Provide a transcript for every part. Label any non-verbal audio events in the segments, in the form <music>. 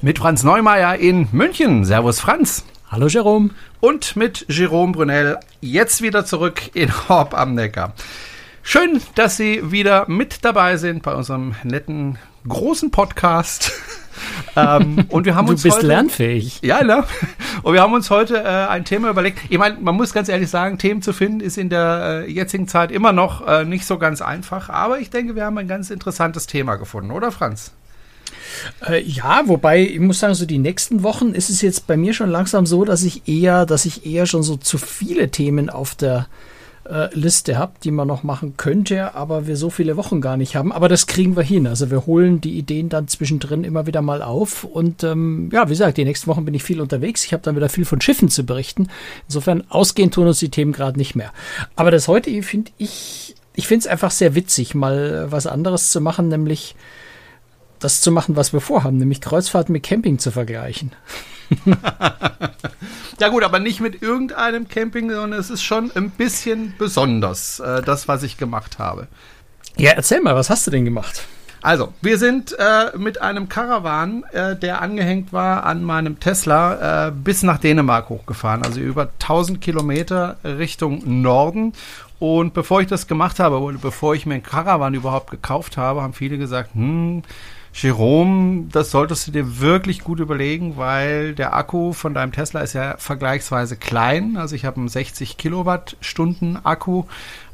Mit Franz Neumeier in München. Servus Franz. Hallo Jerome. Und mit Jerome Brunel jetzt wieder zurück in Horb am Neckar. Schön, dass Sie wieder mit dabei sind bei unserem netten großen Podcast. <laughs> ähm, und wir haben du uns bist heute, lernfähig. Ja, ne? Und wir haben uns heute äh, ein Thema überlegt. Ich meine, man muss ganz ehrlich sagen, Themen zu finden ist in der äh, jetzigen Zeit immer noch äh, nicht so ganz einfach. Aber ich denke, wir haben ein ganz interessantes Thema gefunden, oder Franz? Äh, ja, wobei ich muss sagen, so die nächsten Wochen ist es jetzt bei mir schon langsam so, dass ich eher, dass ich eher schon so zu viele Themen auf der äh, Liste habe, die man noch machen könnte, aber wir so viele Wochen gar nicht haben. Aber das kriegen wir hin. Also wir holen die Ideen dann zwischendrin immer wieder mal auf. Und ähm, ja, wie gesagt, die nächsten Wochen bin ich viel unterwegs. Ich habe dann wieder viel von Schiffen zu berichten. Insofern ausgehend tun uns die Themen gerade nicht mehr. Aber das heute finde ich, ich finde es einfach sehr witzig, mal was anderes zu machen, nämlich das zu machen, was wir vorhaben, nämlich Kreuzfahrten mit Camping zu vergleichen. <laughs> ja gut, aber nicht mit irgendeinem Camping, sondern es ist schon ein bisschen besonders, äh, das, was ich gemacht habe. Ja, erzähl mal, was hast du denn gemacht? Also, wir sind äh, mit einem Caravan, äh, der angehängt war an meinem Tesla, äh, bis nach Dänemark hochgefahren. Also über 1000 Kilometer Richtung Norden. Und bevor ich das gemacht habe, oder bevor ich mir einen Caravan überhaupt gekauft habe, haben viele gesagt, hm, Jerome, das solltest du dir wirklich gut überlegen, weil der Akku von deinem Tesla ist ja vergleichsweise klein. Also ich habe einen 60 Kilowattstunden Akku.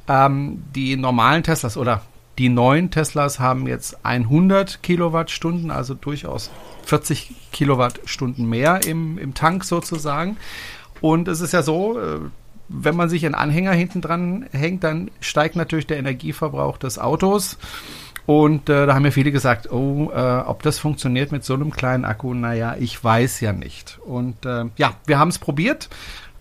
Ähm, die normalen Teslas oder die neuen Teslas haben jetzt 100 Kilowattstunden, also durchaus 40 Kilowattstunden mehr im, im Tank sozusagen. Und es ist ja so, äh, wenn man sich einen Anhänger hinten dran hängt, dann steigt natürlich der Energieverbrauch des Autos. Und äh, da haben mir viele gesagt, oh, äh, ob das funktioniert mit so einem kleinen Akku, naja, ich weiß ja nicht. Und äh, ja, wir haben es probiert.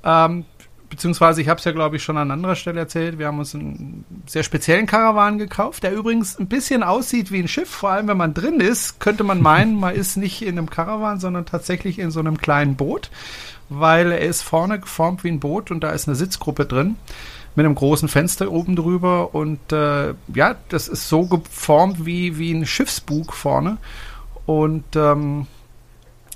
Ähm, beziehungsweise ich habe es ja, glaube ich, schon an anderer Stelle erzählt. Wir haben uns einen sehr speziellen Karawan gekauft, der übrigens ein bisschen aussieht wie ein Schiff. Vor allem, wenn man drin ist, könnte man meinen, <laughs> man ist nicht in einem Karawan, sondern tatsächlich in so einem kleinen Boot, weil er ist vorne geformt wie ein Boot und da ist eine Sitzgruppe drin mit einem großen Fenster oben drüber und äh, ja, das ist so geformt wie, wie ein Schiffsbug vorne und ähm,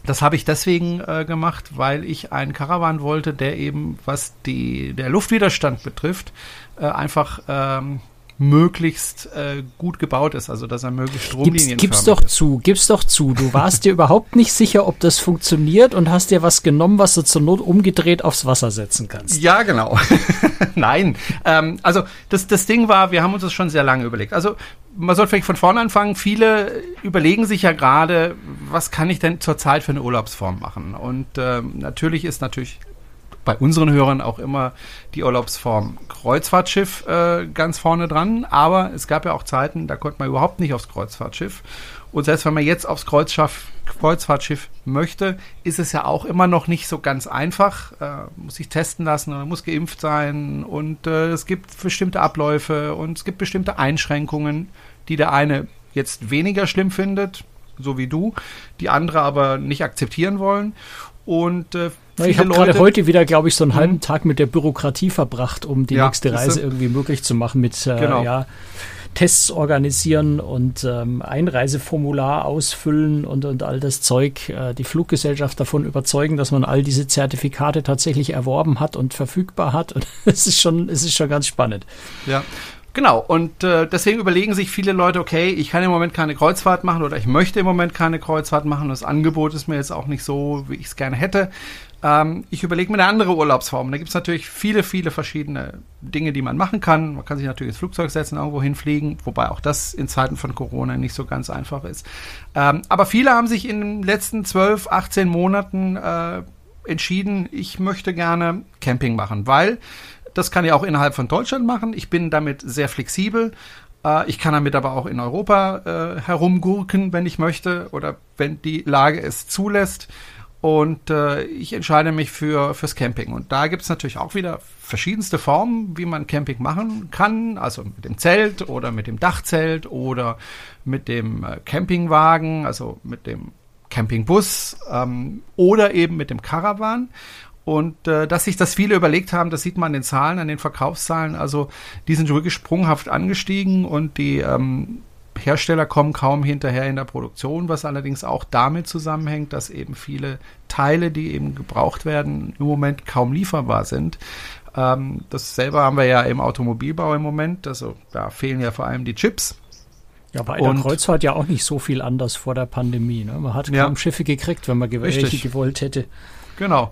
das habe ich deswegen äh, gemacht, weil ich einen Caravan wollte, der eben, was die, der Luftwiderstand betrifft, äh, einfach ähm, möglichst äh, gut gebaut ist, also dass er möglichst stromlinienförmig gib's, gib's doch ist. zu, gib's doch zu. Du warst dir überhaupt nicht sicher, ob das funktioniert und hast dir was genommen, was du zur Not umgedreht aufs Wasser setzen kannst. Ja, genau. <laughs> Nein, ähm, also das, das Ding war, wir haben uns das schon sehr lange überlegt. Also man soll vielleicht von vorne anfangen. Viele überlegen sich ja gerade, was kann ich denn zurzeit für eine Urlaubsform machen? Und ähm, natürlich ist natürlich bei unseren Hörern auch immer die Urlaubsform Kreuzfahrtschiff äh, ganz vorne dran. Aber es gab ja auch Zeiten, da konnte man überhaupt nicht aufs Kreuzfahrtschiff. Und selbst wenn man jetzt aufs Kreuzschiff, Kreuzfahrtschiff möchte, ist es ja auch immer noch nicht so ganz einfach. Äh, muss sich testen lassen oder muss geimpft sein. Und äh, es gibt bestimmte Abläufe und es gibt bestimmte Einschränkungen, die der eine jetzt weniger schlimm findet, so wie du, die andere aber nicht akzeptieren wollen. Und äh, ich habe gerade heute wieder, glaube ich, so einen halben mhm. Tag mit der Bürokratie verbracht, um die ja, nächste Reise irgendwie möglich zu machen mit äh, genau. ja, Tests organisieren und ähm, Einreiseformular ausfüllen und, und all das Zeug, äh, die Fluggesellschaft davon überzeugen, dass man all diese Zertifikate tatsächlich erworben hat und verfügbar hat. Und <laughs> es ist schon, es ist schon ganz spannend. Ja. Genau, und äh, deswegen überlegen sich viele Leute, okay, ich kann im Moment keine Kreuzfahrt machen oder ich möchte im Moment keine Kreuzfahrt machen. Das Angebot ist mir jetzt auch nicht so, wie ich es gerne hätte. Ähm, ich überlege mir eine andere Urlaubsform. Da gibt es natürlich viele, viele verschiedene Dinge, die man machen kann. Man kann sich natürlich ins Flugzeug setzen, irgendwo hinfliegen, wobei auch das in Zeiten von Corona nicht so ganz einfach ist. Ähm, aber viele haben sich in den letzten 12, 18 Monaten äh, entschieden, ich möchte gerne Camping machen, weil das kann ich auch innerhalb von Deutschland machen. Ich bin damit sehr flexibel. Äh, ich kann damit aber auch in Europa äh, herumgurken, wenn ich möchte oder wenn die Lage es zulässt. Und äh, ich entscheide mich für fürs Camping. Und da gibt es natürlich auch wieder verschiedenste Formen, wie man Camping machen kann. Also mit dem Zelt oder mit dem Dachzelt oder mit dem äh, Campingwagen, also mit dem Campingbus ähm, oder eben mit dem Caravan. Und äh, dass sich das viele überlegt haben, das sieht man an den Zahlen, an den Verkaufszahlen. Also die sind wirklich sprunghaft angestiegen und die ähm, Hersteller kommen kaum hinterher in der Produktion, was allerdings auch damit zusammenhängt, dass eben viele Teile, die eben gebraucht werden, im Moment kaum lieferbar sind. Ähm, das selber haben wir ja im Automobilbau im Moment. Also da fehlen ja vor allem die Chips. Ja, bei der Kreuzfahrt ja auch nicht so viel anders vor der Pandemie. Ne? Man hat kaum ja, Schiffe gekriegt, wenn man welche gewollt hätte. Genau.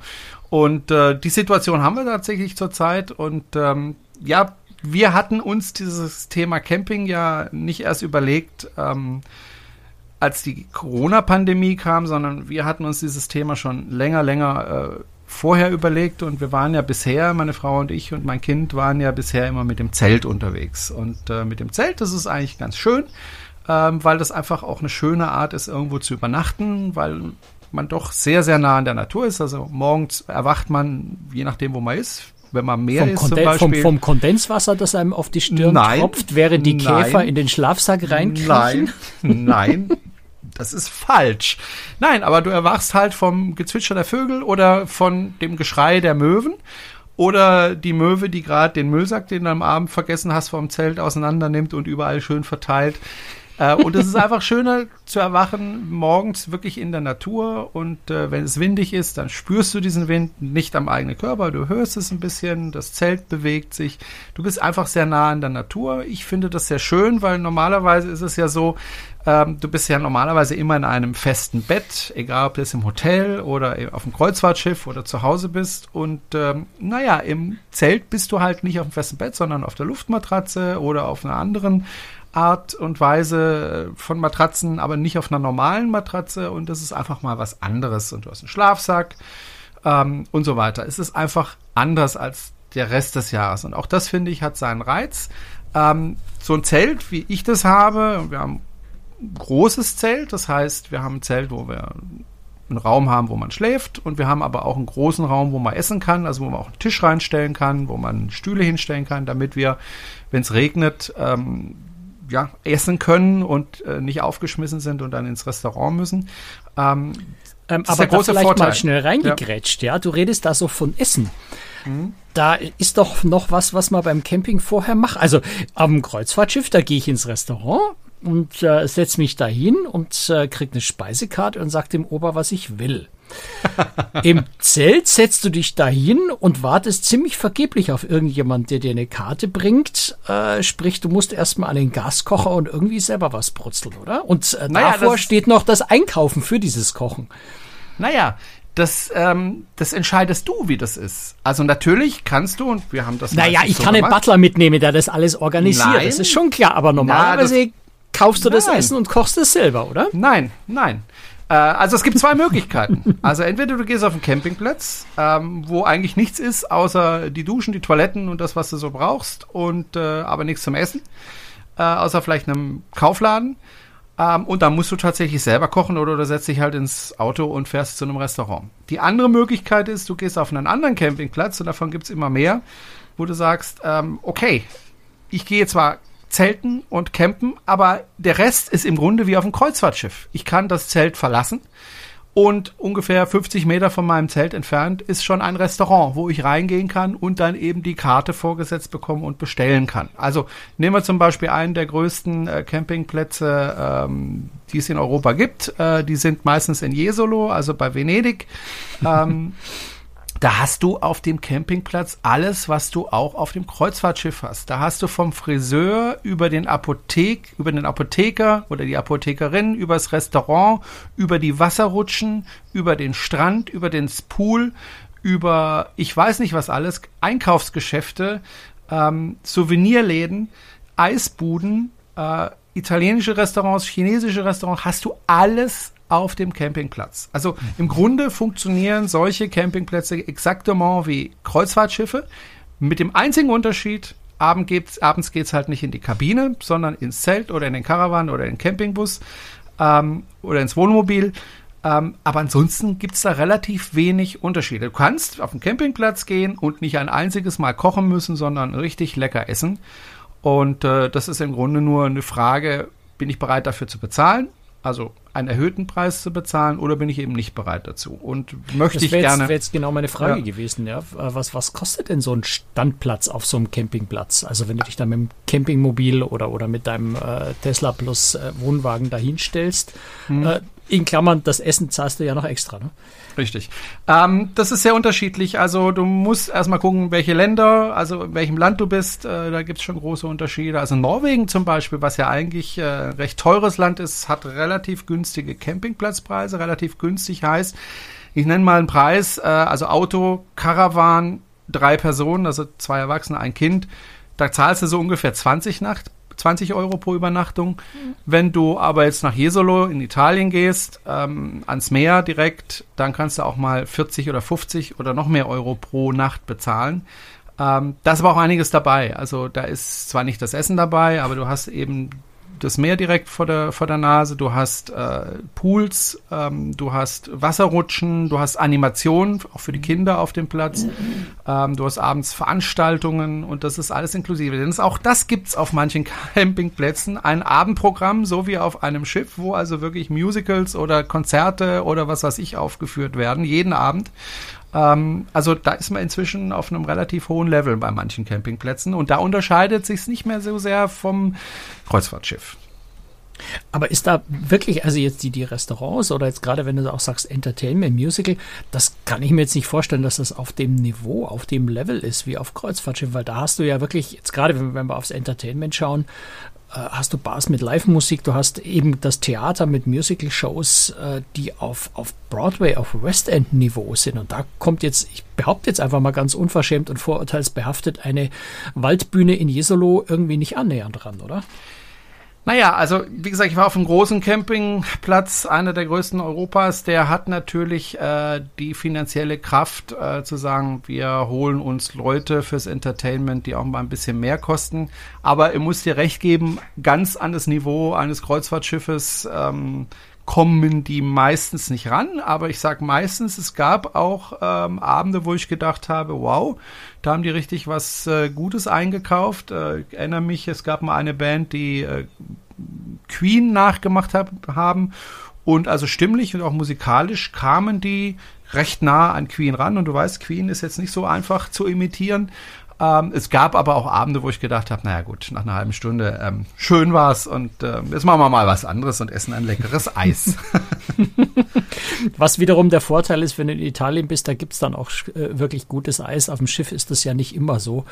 Und äh, die Situation haben wir tatsächlich zurzeit. Und ähm, ja, wir hatten uns dieses Thema Camping ja nicht erst überlegt, ähm, als die Corona-Pandemie kam, sondern wir hatten uns dieses Thema schon länger, länger äh, vorher überlegt und wir waren ja bisher, meine Frau und ich und mein Kind waren ja bisher immer mit dem Zelt unterwegs. Und äh, mit dem Zelt, das ist eigentlich ganz schön, ähm, weil das einfach auch eine schöne Art ist, irgendwo zu übernachten, weil man doch sehr, sehr nah an der Natur ist. Also morgens erwacht man, je nachdem, wo man ist, wenn man mehr vom ist Konden zum Beispiel. Vom, vom, Kondenswasser, das einem auf die Stirn nein, tropft, während die nein, Käfer in den Schlafsack reinkriechen? Nein, nein, das ist falsch. Nein, aber du erwachst halt vom Gezwitscher der Vögel oder von dem Geschrei der Möwen oder die Möwe, die gerade den Müllsack, den du am Abend vergessen hast, vom Zelt auseinander nimmt und überall schön verteilt. Äh, und es ist einfach schöner zu erwachen morgens wirklich in der Natur und äh, wenn es windig ist, dann spürst du diesen Wind nicht am eigenen Körper, du hörst es ein bisschen, das Zelt bewegt sich, du bist einfach sehr nah an der Natur. Ich finde das sehr schön, weil normalerweise ist es ja so, ähm, du bist ja normalerweise immer in einem festen Bett, egal ob du jetzt im Hotel oder auf dem Kreuzfahrtschiff oder zu Hause bist. Und ähm, naja, im Zelt bist du halt nicht auf dem festen Bett, sondern auf der Luftmatratze oder auf einer anderen Art und Weise äh, von Matratzen, aber nicht auf einer normalen Matratze und das ist einfach mal was anderes und du hast einen Schlafsack ähm, und so weiter. Es ist einfach anders als der Rest des Jahres und auch das finde ich hat seinen Reiz. Ähm, so ein Zelt, wie ich das habe, wir haben großes Zelt, das heißt, wir haben ein Zelt, wo wir einen Raum haben, wo man schläft und wir haben aber auch einen großen Raum, wo man essen kann, also wo man auch einen Tisch reinstellen kann, wo man Stühle hinstellen kann, damit wir, wenn es regnet, ähm, ja, essen können und äh, nicht aufgeschmissen sind und dann ins Restaurant müssen. Ähm, ähm, aber der große vielleicht Vorteil. mal schnell reingegrätscht, ja. ja. Du redest da so von Essen. Mhm. Da ist doch noch was, was man beim Camping vorher macht. Also am Kreuzfahrtschiff, da gehe ich ins Restaurant und äh, setze mich da hin und äh, krieg eine Speisekarte und sag dem Ober, was ich will. <laughs> Im Zelt setzt du dich dahin und wartest ziemlich vergeblich auf irgendjemand, der dir eine Karte bringt. Äh, sprich, du musst erstmal an den Gaskocher und irgendwie selber was brutzeln, oder? Und äh, naja, davor steht noch das Einkaufen für dieses Kochen. Naja, das, ähm, das entscheidest du, wie das ist. Also natürlich kannst du, und wir haben das. Naja, ich so kann gemacht. einen Butler mitnehmen, der das alles organisiert. Nein. Das ist schon klar, aber normalerweise Na, kaufst du nein. das Essen und kochst es selber, oder? Nein, nein. Äh, also es gibt zwei <laughs> Möglichkeiten. Also entweder du gehst auf einen Campingplatz, ähm, wo eigentlich nichts ist, außer die Duschen, die Toiletten und das, was du so brauchst, und äh, aber nichts zum Essen, äh, außer vielleicht einem Kaufladen. Ähm, und dann musst du tatsächlich selber kochen oder du setzt dich halt ins Auto und fährst zu einem Restaurant. Die andere Möglichkeit ist, du gehst auf einen anderen Campingplatz und davon gibt es immer mehr, wo du sagst, ähm, okay, ich gehe zwar Zelten und Campen, aber der Rest ist im Grunde wie auf einem Kreuzfahrtschiff. Ich kann das Zelt verlassen und ungefähr 50 Meter von meinem Zelt entfernt ist schon ein Restaurant, wo ich reingehen kann und dann eben die Karte vorgesetzt bekommen und bestellen kann. Also nehmen wir zum Beispiel einen der größten äh, Campingplätze, ähm, die es in Europa gibt. Äh, die sind meistens in Jesolo, also bei Venedig. <laughs> ähm, da hast du auf dem Campingplatz alles, was du auch auf dem Kreuzfahrtschiff hast. Da hast du vom Friseur über den Apothek, über den Apotheker oder die Apothekerin, über das Restaurant, über die Wasserrutschen, über den Strand, über den Pool, über ich weiß nicht was alles, Einkaufsgeschäfte, ähm, Souvenirläden, Eisbuden, äh, italienische Restaurants, chinesische Restaurants, hast du alles auf dem Campingplatz. Also im Grunde funktionieren solche Campingplätze exaktement wie Kreuzfahrtschiffe, mit dem einzigen Unterschied, abends geht's halt nicht in die Kabine, sondern ins Zelt oder in den Caravan oder in den Campingbus ähm, oder ins Wohnmobil. Ähm, aber ansonsten gibt's da relativ wenig Unterschiede. Du kannst auf den Campingplatz gehen und nicht ein einziges Mal kochen müssen, sondern richtig lecker essen. Und äh, das ist im Grunde nur eine Frage, bin ich bereit dafür zu bezahlen? Also einen erhöhten Preis zu bezahlen oder bin ich eben nicht bereit dazu und möchte ich gerne. Das wäre jetzt genau meine Frage ja. gewesen, ja. Was, was kostet denn so ein Standplatz auf so einem Campingplatz? Also wenn du dich da mit dem Campingmobil oder, oder mit deinem äh, Tesla Plus äh, Wohnwagen dahin stellst, hm. äh, in Klammern, das Essen zahlst du ja noch extra, ne? Richtig. Ähm, das ist sehr unterschiedlich. Also du musst erstmal gucken, welche Länder, also in welchem Land du bist. Äh, da gibt es schon große Unterschiede. Also Norwegen zum Beispiel, was ja eigentlich äh, recht teures Land ist, hat relativ günstige Campingplatzpreise. Relativ günstig heißt, ich nenne mal einen Preis, äh, also Auto, Caravan, drei Personen, also zwei Erwachsene, ein Kind. Da zahlst du so ungefähr 20 Nacht 20 Euro pro Übernachtung. Mhm. Wenn du aber jetzt nach Jesolo in Italien gehst, ähm, ans Meer direkt, dann kannst du auch mal 40 oder 50 oder noch mehr Euro pro Nacht bezahlen. Ähm, da ist aber auch einiges dabei. Also da ist zwar nicht das Essen dabei, aber du hast eben das Meer direkt vor der, vor der Nase, du hast äh, Pools, ähm, du hast Wasserrutschen, du hast Animationen, auch für die Kinder auf dem Platz, ähm, du hast abends Veranstaltungen und das ist alles inklusive. Denn auch das gibt es auf manchen <laughs> Campingplätzen, ein Abendprogramm, so wie auf einem Schiff, wo also wirklich Musicals oder Konzerte oder was weiß ich aufgeführt werden, jeden Abend. Ähm, also da ist man inzwischen auf einem relativ hohen Level bei manchen Campingplätzen und da unterscheidet sich es nicht mehr so sehr vom Kreuzfahrtschiff. Aber ist da wirklich, also jetzt die, die Restaurants oder jetzt gerade wenn du auch sagst Entertainment, Musical, das kann ich mir jetzt nicht vorstellen, dass das auf dem Niveau, auf dem Level ist wie auf Kreuzfahrtschiff, weil da hast du ja wirklich, jetzt gerade wenn, wir aufs Entertainment schauen, hast du Bars mit Live-Musik, du hast eben das Theater mit Musical-Shows, äh, die auf, auf Broadway, auf West End-Niveau sind. Und da kommt jetzt, ich behaupte jetzt einfach mal ganz unverschämt und vorurteilsbehaftet, eine Waldbühne in Jesolo irgendwie nicht annähernd dran, oder? Naja, also wie gesagt, ich war auf einem großen Campingplatz, einer der größten Europas. Der hat natürlich äh, die finanzielle Kraft äh, zu sagen, wir holen uns Leute fürs Entertainment, die auch mal ein bisschen mehr kosten. Aber ich muss dir recht geben, ganz an das Niveau eines Kreuzfahrtschiffes ähm, kommen die meistens nicht ran, aber ich sag meistens, es gab auch ähm, Abende, wo ich gedacht habe, wow, da haben die richtig was äh, Gutes eingekauft. Äh, ich erinnere mich, es gab mal eine Band, die äh, Queen nachgemacht hab, haben. Und also stimmlich und auch musikalisch kamen die recht nah an Queen ran. Und du weißt, Queen ist jetzt nicht so einfach zu imitieren, ähm, es gab aber auch Abende, wo ich gedacht habe, naja gut, nach einer halben Stunde ähm, schön war's und äh, jetzt machen wir mal was anderes und essen ein leckeres <laughs> Eis. was wiederum der Vorteil ist, wenn du in Italien bist, da gibt's dann auch äh, wirklich gutes Eis. Auf dem Schiff ist das ja nicht immer so.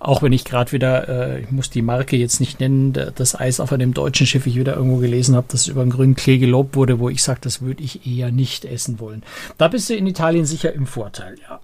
Auch wenn ich gerade wieder, äh, ich muss die Marke jetzt nicht nennen, das Eis auf einem deutschen Schiff, ich wieder irgendwo gelesen habe, dass es über einen grünen Klee gelobt wurde, wo ich sage, das würde ich eher nicht essen wollen. Da bist du in Italien sicher im Vorteil, ja.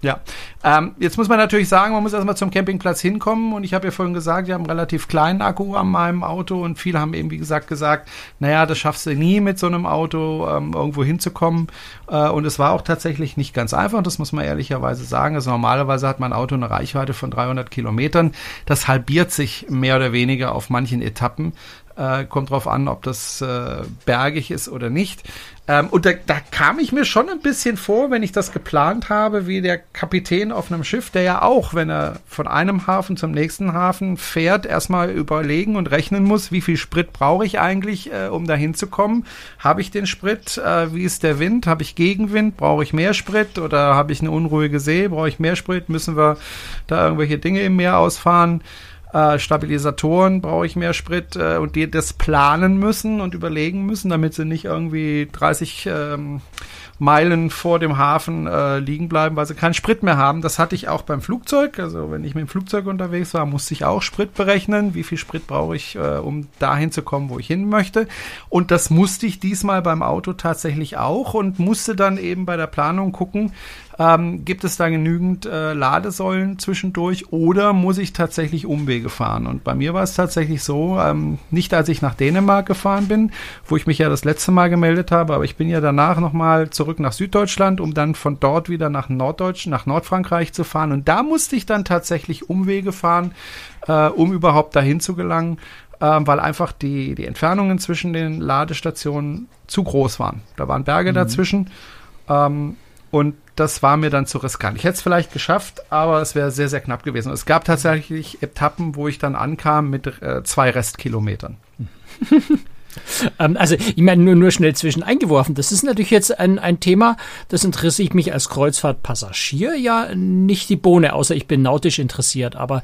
Ja, ähm, jetzt muss man natürlich sagen, man muss erstmal zum Campingplatz hinkommen. Und ich habe ja vorhin gesagt, ich habe einen relativ kleinen Akku an meinem Auto. Und viele haben eben, wie gesagt, gesagt, naja, das schaffst du nie mit so einem Auto ähm, irgendwo hinzukommen. Äh, und es war auch tatsächlich nicht ganz einfach, das muss man ehrlicherweise sagen. Also normalerweise hat mein Auto eine Reichweite von 300 Kilometern, das halbiert sich mehr oder weniger auf manchen Etappen. Äh, kommt drauf an, ob das äh, bergig ist oder nicht. Ähm, und da, da kam ich mir schon ein bisschen vor, wenn ich das geplant habe, wie der Kapitän auf einem Schiff, der ja auch, wenn er von einem Hafen zum nächsten Hafen fährt, erstmal überlegen und rechnen muss, wie viel Sprit brauche ich eigentlich, äh, um da hinzukommen. Habe ich den Sprit? Äh, wie ist der Wind? Habe ich Gegenwind? Brauche ich mehr Sprit? Oder habe ich eine unruhige See? Brauche ich mehr Sprit? Müssen wir da irgendwelche Dinge im Meer ausfahren? Äh, Stabilisatoren brauche ich mehr Sprit äh, und die das planen müssen und überlegen müssen, damit sie nicht irgendwie 30 ähm, Meilen vor dem Hafen äh, liegen bleiben, weil sie keinen Sprit mehr haben. Das hatte ich auch beim Flugzeug. Also wenn ich mit dem Flugzeug unterwegs war, musste ich auch Sprit berechnen. Wie viel Sprit brauche ich, äh, um dahin zu kommen, wo ich hin möchte. Und das musste ich diesmal beim Auto tatsächlich auch und musste dann eben bei der Planung gucken, ähm, gibt es da genügend äh, Ladesäulen zwischendurch oder muss ich tatsächlich Umwege fahren? Und bei mir war es tatsächlich so, ähm, nicht als ich nach Dänemark gefahren bin, wo ich mich ja das letzte Mal gemeldet habe, aber ich bin ja danach nochmal zurück nach Süddeutschland, um dann von dort wieder nach Norddeutsch, nach Nordfrankreich zu fahren. Und da musste ich dann tatsächlich Umwege fahren, äh, um überhaupt dahin zu gelangen. Ähm, weil einfach die, die Entfernungen zwischen den Ladestationen zu groß waren. Da waren Berge mhm. dazwischen. Ähm, und das war mir dann zu riskant. Ich hätte es vielleicht geschafft, aber es wäre sehr, sehr knapp gewesen. Es gab tatsächlich Etappen, wo ich dann ankam mit äh, zwei Restkilometern. <laughs> ähm, also ich meine nur, nur schnell zwischen eingeworfen. Das ist natürlich jetzt ein, ein Thema, das interessiert mich als Kreuzfahrtpassagier ja nicht die Bohne, außer ich bin nautisch interessiert. Aber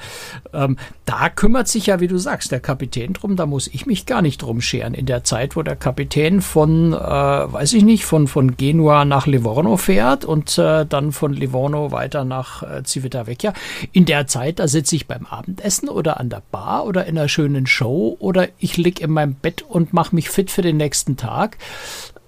ähm, da kümmert sich ja, wie du sagst, der Kapitän drum. Da muss ich mich gar nicht drum scheren. In der Zeit, wo der Kapitän von, äh, weiß ich nicht, von, von Genua nach Livorno fährt und äh, dann von Livorno weiter nach äh, Civitavecchia. In der Zeit, da sitze ich beim Abendessen oder an der Bar oder in einer schönen Show oder ich lieg in meinem Bett und mache mich fit für den nächsten Tag.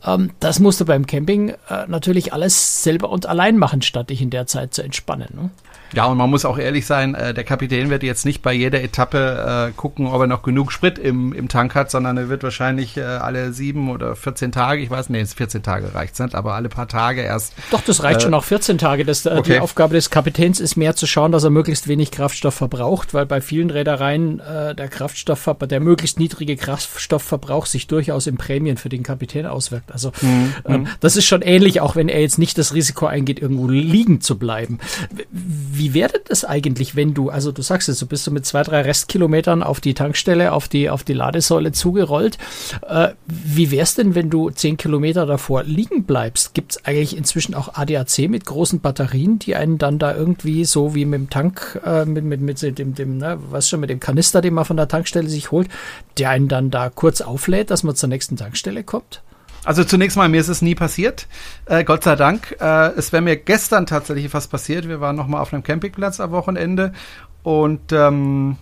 Ähm, das musst du beim Camping äh, natürlich alles selber und allein machen, statt dich in der Zeit zu entspannen. Ne? Ja, und man muss auch ehrlich sein, äh, der Kapitän wird jetzt nicht bei jeder Etappe äh, gucken, ob er noch genug Sprit im, im Tank hat, sondern er wird wahrscheinlich äh, alle sieben oder 14 Tage, ich weiß nicht, 14 Tage reicht nicht, aber alle paar Tage erst. Doch, das reicht äh, schon auch 14 Tage. Das, äh, okay. Die Aufgabe des Kapitäns ist mehr zu schauen, dass er möglichst wenig Kraftstoff verbraucht, weil bei vielen Reedereien äh, der Kraftstoff, der möglichst niedrige Kraftstoffverbrauch sich durchaus in Prämien für den Kapitän auswirkt. Also mhm. ähm, mhm. das ist schon ähnlich, auch wenn er jetzt nicht das Risiko eingeht, irgendwo liegen zu bleiben. Wie wäre das eigentlich, wenn du, also du sagst es, du bist so mit zwei, drei Restkilometern auf die Tankstelle, auf die, auf die Ladesäule zugerollt. Äh, wie wär's denn, wenn du zehn Kilometer davor liegen bleibst? Gibt es eigentlich inzwischen auch ADAC mit großen Batterien, die einen dann da irgendwie so wie mit dem Tank, äh, mit, mit, mit dem, dem, ne, was schon, mit dem Kanister, den man von der Tankstelle sich holt, der einen dann da kurz auflädt, dass man zur nächsten Tankstelle kommt? Also zunächst mal, mir ist es nie passiert, äh, Gott sei Dank. Äh, es wäre mir gestern tatsächlich was passiert. Wir waren noch mal auf einem Campingplatz am Wochenende und ähm,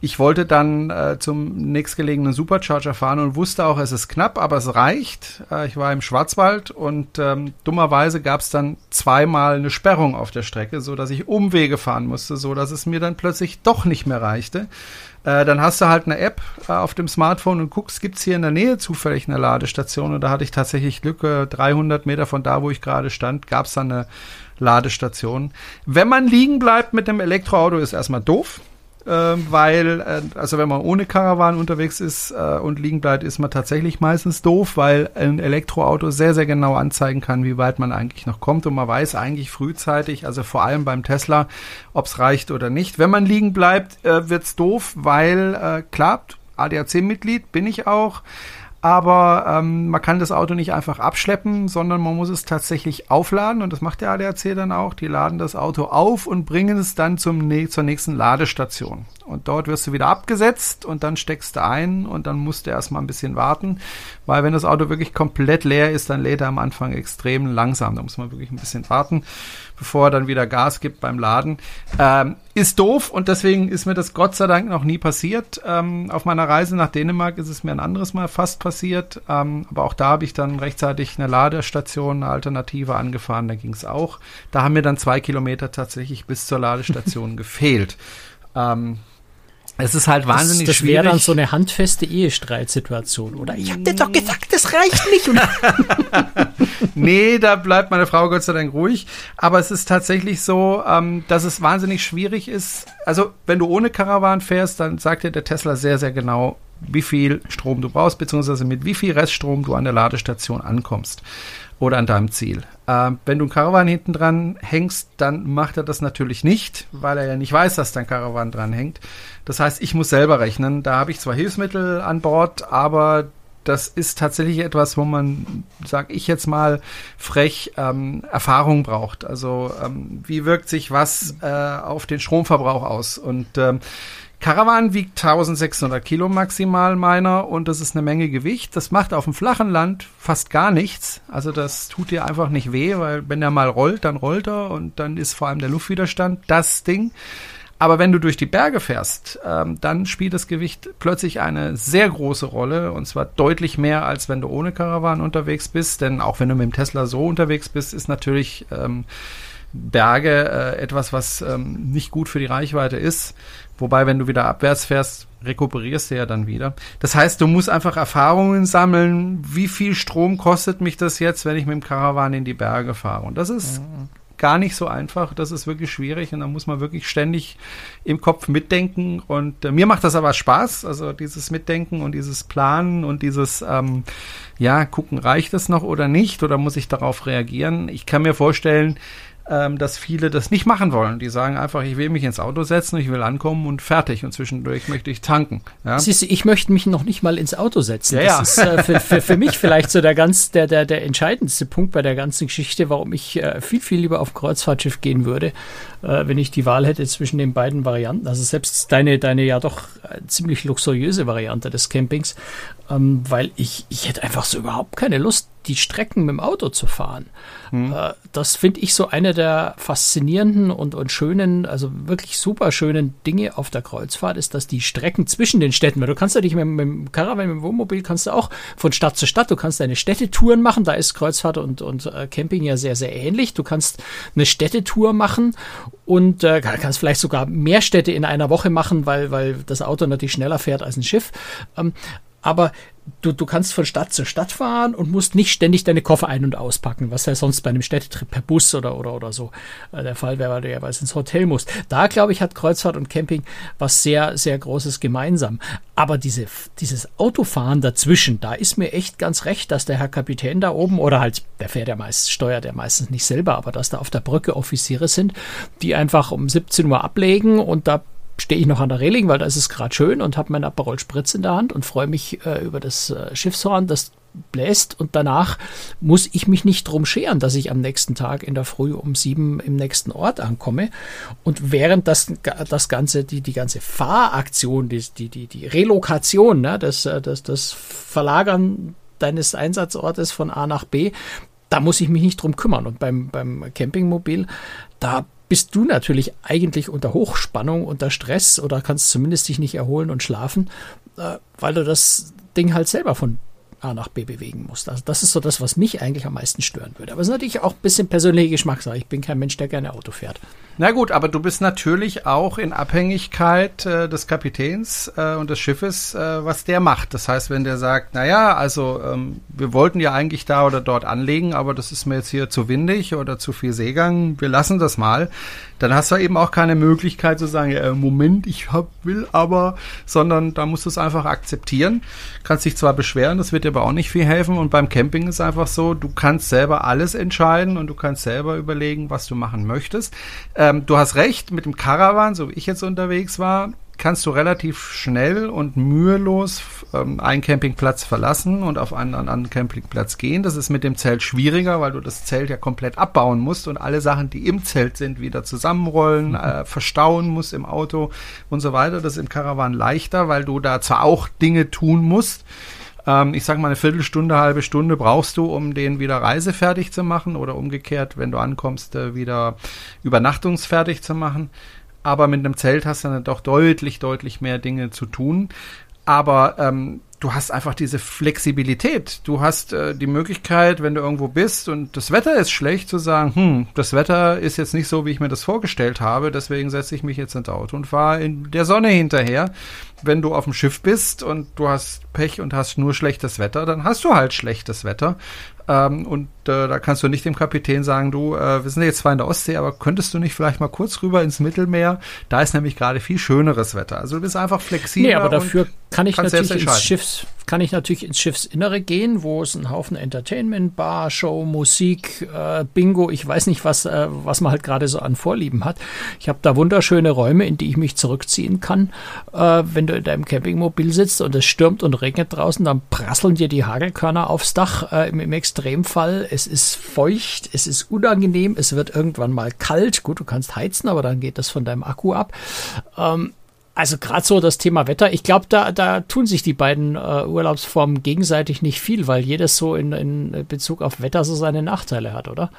ich wollte dann äh, zum nächstgelegenen Supercharger fahren und wusste auch, es ist knapp, aber es reicht. Äh, ich war im Schwarzwald und ähm, dummerweise gab es dann zweimal eine Sperrung auf der Strecke, so dass ich Umwege fahren musste, so dass es mir dann plötzlich doch nicht mehr reichte. Äh, dann hast du halt eine App äh, auf dem Smartphone und guckst, gibt's hier in der Nähe zufällig eine Ladestation? Und da hatte ich tatsächlich Glück, 300 Meter von da, wo ich gerade stand, gab's dann eine Ladestation. Wenn man liegen bleibt mit dem Elektroauto, ist erstmal doof äh, weil, äh, also wenn man ohne Karawan unterwegs ist äh, und liegen bleibt, ist man tatsächlich meistens doof, weil ein Elektroauto sehr, sehr genau anzeigen kann, wie weit man eigentlich noch kommt. Und man weiß eigentlich frühzeitig, also vor allem beim Tesla, ob es reicht oder nicht. Wenn man liegen bleibt, äh, wird's doof, weil, äh, klar, ADAC-Mitglied bin ich auch, aber ähm, man kann das Auto nicht einfach abschleppen, sondern man muss es tatsächlich aufladen und das macht der ADAC dann auch. Die laden das Auto auf und bringen es dann zum, zur nächsten Ladestation. Und dort wirst du wieder abgesetzt und dann steckst du ein und dann musst du erstmal ein bisschen warten, weil wenn das Auto wirklich komplett leer ist, dann lädt er am Anfang extrem langsam. Da muss man wirklich ein bisschen warten, bevor er dann wieder Gas gibt beim Laden. Ähm, ist doof und deswegen ist mir das Gott sei Dank noch nie passiert. Ähm, auf meiner Reise nach Dänemark ist es mir ein anderes Mal fast passiert, ähm, aber auch da habe ich dann rechtzeitig eine Ladestation, eine Alternative angefahren, da ging es auch. Da haben mir dann zwei Kilometer tatsächlich bis zur Ladestation <laughs> gefehlt. Ähm, es ist halt wahnsinnig das, das schwierig. Das wäre dann so eine handfeste Ehestreitsituation, oder? Ich hab dir doch gesagt, das reicht nicht. <laughs> nee, da bleibt meine Frau Gott sei Dank ruhig. Aber es ist tatsächlich so, ähm, dass es wahnsinnig schwierig ist. Also, wenn du ohne Karawan fährst, dann sagt dir der Tesla sehr, sehr genau, wie viel Strom du brauchst, beziehungsweise mit wie viel Reststrom du an der Ladestation ankommst oder an deinem Ziel. Äh, wenn du ein Caravan hinten dran hängst, dann macht er das natürlich nicht, weil er ja nicht weiß, dass dein Caravan dran hängt. Das heißt, ich muss selber rechnen. Da habe ich zwar Hilfsmittel an Bord, aber das ist tatsächlich etwas, wo man, sag ich jetzt mal, frech ähm, Erfahrung braucht. Also ähm, wie wirkt sich was äh, auf den Stromverbrauch aus? Und ähm, Caravan wiegt 1600 Kilo maximal meiner und das ist eine Menge Gewicht. Das macht auf dem flachen Land fast gar nichts. Also das tut dir einfach nicht weh, weil wenn er mal rollt, dann rollt er und dann ist vor allem der Luftwiderstand das Ding. Aber wenn du durch die Berge fährst, ähm, dann spielt das Gewicht plötzlich eine sehr große Rolle und zwar deutlich mehr, als wenn du ohne Caravan unterwegs bist. Denn auch wenn du mit dem Tesla so unterwegs bist, ist natürlich ähm, Berge äh, etwas, was ähm, nicht gut für die Reichweite ist. Wobei, wenn du wieder abwärts fährst, rekuperierst du ja dann wieder. Das heißt, du musst einfach Erfahrungen sammeln. Wie viel Strom kostet mich das jetzt, wenn ich mit dem Karawan in die Berge fahre? Und das ist mhm. Gar nicht so einfach. Das ist wirklich schwierig und da muss man wirklich ständig im Kopf mitdenken. Und äh, mir macht das aber Spaß. Also dieses Mitdenken und dieses Planen und dieses, ähm, ja, gucken, reicht es noch oder nicht? Oder muss ich darauf reagieren? Ich kann mir vorstellen, ähm, dass viele das nicht machen wollen. Die sagen einfach, ich will mich ins Auto setzen, ich will ankommen und fertig und zwischendurch möchte ich tanken. Ja? Siehst du, ich möchte mich noch nicht mal ins Auto setzen. Ja, das ja. ist äh, für, für, für, mich vielleicht so der ganz, der, der, der entscheidendste Punkt bei der ganzen Geschichte, warum ich äh, viel, viel lieber auf Kreuzfahrtschiff gehen würde, äh, wenn ich die Wahl hätte zwischen den beiden Varianten. Also selbst deine, deine ja doch äh, ziemlich luxuriöse Variante des Campings, ähm, weil ich, ich hätte einfach so überhaupt keine Lust, die Strecken mit dem Auto zu fahren. Hm. Äh, das finde ich so eine der faszinierenden und, und schönen, also wirklich super schönen Dinge auf der Kreuzfahrt, ist, dass die Strecken zwischen den Städten, weil du kannst ja dich mit, mit dem Caravan, mit dem Wohnmobil, kannst du auch von Stadt zu Stadt, du kannst deine Städtetouren machen, da ist Kreuzfahrt und, und äh, Camping ja sehr, sehr ähnlich. Du kannst eine Städtetour machen und äh, kannst vielleicht sogar mehr Städte in einer Woche machen, weil, weil das Auto natürlich schneller fährt als ein Schiff. Ähm, aber du, du kannst von Stadt zu Stadt fahren und musst nicht ständig deine Koffer ein- und auspacken, was ja sonst bei einem Städtetrip per Bus oder, oder, oder so äh, der Fall wäre, weil du ja weiß ins Hotel musst. Da, glaube ich, hat Kreuzfahrt und Camping was sehr, sehr Großes gemeinsam. Aber diese, dieses Autofahren dazwischen, da ist mir echt ganz recht, dass der Herr Kapitän da oben oder halt, der fährt ja meist, steuert ja meistens nicht selber, aber dass da auf der Brücke Offiziere sind, die einfach um 17 Uhr ablegen und da stehe ich noch an der Reling, weil da ist es gerade schön und habe meinen Aperol Spritz in der Hand und freue mich äh, über das äh, Schiffshorn, das bläst und danach muss ich mich nicht drum scheren, dass ich am nächsten Tag in der Früh um sieben im nächsten Ort ankomme. Und während das, das ganze, die, die ganze Fahraktion, die, die, die, die Relokation, ne, das, das, das Verlagern deines Einsatzortes von A nach B, da muss ich mich nicht drum kümmern. Und beim, beim Campingmobil, da bist du natürlich eigentlich unter Hochspannung, unter Stress oder kannst zumindest dich nicht erholen und schlafen, äh, weil du das Ding halt selber von A nach B bewegen musst. Also das ist so das, was mich eigentlich am meisten stören würde. Aber es ist natürlich auch ein bisschen persönliche Geschmackssache. Ich bin kein Mensch, der gerne Auto fährt. Na gut, aber du bist natürlich auch in Abhängigkeit äh, des Kapitäns äh, und des Schiffes, äh, was der macht. Das heißt, wenn der sagt, naja, also ähm, wir wollten ja eigentlich da oder dort anlegen, aber das ist mir jetzt hier zu windig oder zu viel Seegang, wir lassen das mal, dann hast du eben auch keine Möglichkeit zu sagen, ja, Moment, ich hab, will aber, sondern da musst du es einfach akzeptieren. Kannst dich zwar beschweren, das wird dir aber auch nicht viel helfen. Und beim Camping ist einfach so, du kannst selber alles entscheiden und du kannst selber überlegen, was du machen möchtest. Ähm, du hast recht, mit dem Caravan, so wie ich jetzt unterwegs war, kannst du relativ schnell und mühelos ähm, einen Campingplatz verlassen und auf einen anderen Campingplatz gehen. Das ist mit dem Zelt schwieriger, weil du das Zelt ja komplett abbauen musst und alle Sachen, die im Zelt sind, wieder zusammenrollen, mhm. äh, verstauen musst im Auto und so weiter. Das ist im Caravan leichter, weil du da zwar auch Dinge tun musst, ähm, ich sage mal, eine Viertelstunde, halbe Stunde brauchst du, um den wieder reisefertig zu machen oder umgekehrt, wenn du ankommst, äh, wieder übernachtungsfertig zu machen. Aber mit einem Zelt hast du dann doch deutlich, deutlich mehr Dinge zu tun. Aber ähm, du hast einfach diese Flexibilität. Du hast äh, die Möglichkeit, wenn du irgendwo bist und das Wetter ist schlecht, zu sagen, hm, das Wetter ist jetzt nicht so, wie ich mir das vorgestellt habe, deswegen setze ich mich jetzt ins Auto und fahre in der Sonne hinterher wenn du auf dem Schiff bist und du hast Pech und hast nur schlechtes Wetter, dann hast du halt schlechtes Wetter. Ähm, und äh, da kannst du nicht dem Kapitän sagen, du, äh, wir sind jetzt zwar in der Ostsee, aber könntest du nicht vielleicht mal kurz rüber ins Mittelmeer? Da ist nämlich gerade viel schöneres Wetter. Also du bist einfach flexibel. Nee, aber dafür kann ich natürlich ins Schiffs, kann ich natürlich ins Schiffsinnere gehen, wo es einen Haufen Entertainment, Bar, Show, Musik, äh, Bingo, ich weiß nicht, was, äh, was man halt gerade so an Vorlieben hat. Ich habe da wunderschöne Räume, in die ich mich zurückziehen kann. Äh, wenn du in deinem Campingmobil sitzt und es stürmt und regnet draußen, dann prasseln dir die Hagelkörner aufs Dach. Äh, im, Im Extremfall, es ist feucht, es ist unangenehm, es wird irgendwann mal kalt. Gut, du kannst heizen, aber dann geht das von deinem Akku ab. Ähm, also gerade so das Thema Wetter, ich glaube, da, da tun sich die beiden äh, Urlaubsformen gegenseitig nicht viel, weil jedes so in, in Bezug auf Wetter so seine Nachteile hat, oder?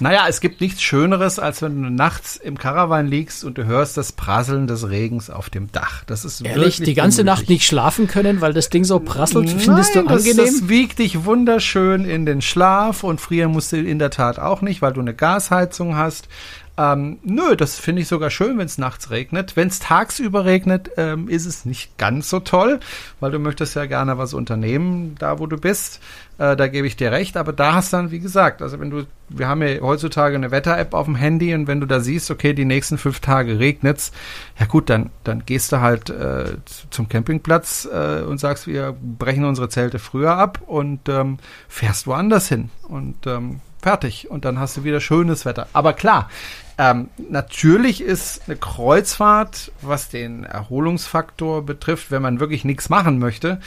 Naja, es gibt nichts Schöneres, als wenn du nachts im Karawan liegst und du hörst das Prasseln des Regens auf dem Dach. Das ist Ehrlich, die ganze gemütlich. Nacht nicht schlafen können, weil das Ding so prasselt, Nein, findest du angenehm? Das, das wiegt dich wunderschön in den Schlaf und frieren musst du in der Tat auch nicht, weil du eine Gasheizung hast. Ähm, nö, das finde ich sogar schön, wenn es nachts regnet. Wenn es tagsüber regnet, ähm, ist es nicht ganz so toll, weil du möchtest ja gerne was unternehmen, da wo du bist. Äh, da gebe ich dir recht, aber da hast du dann, wie gesagt, also wenn du, wir haben ja heutzutage eine Wetter-App auf dem Handy und wenn du da siehst, okay, die nächsten fünf Tage regnet's, ja gut, dann, dann gehst du halt äh, zum Campingplatz äh, und sagst, wir brechen unsere Zelte früher ab und ähm, fährst woanders hin. Und ähm, fertig. Und dann hast du wieder schönes Wetter. Aber klar, ähm, natürlich ist eine Kreuzfahrt, was den Erholungsfaktor betrifft, wenn man wirklich nichts machen möchte,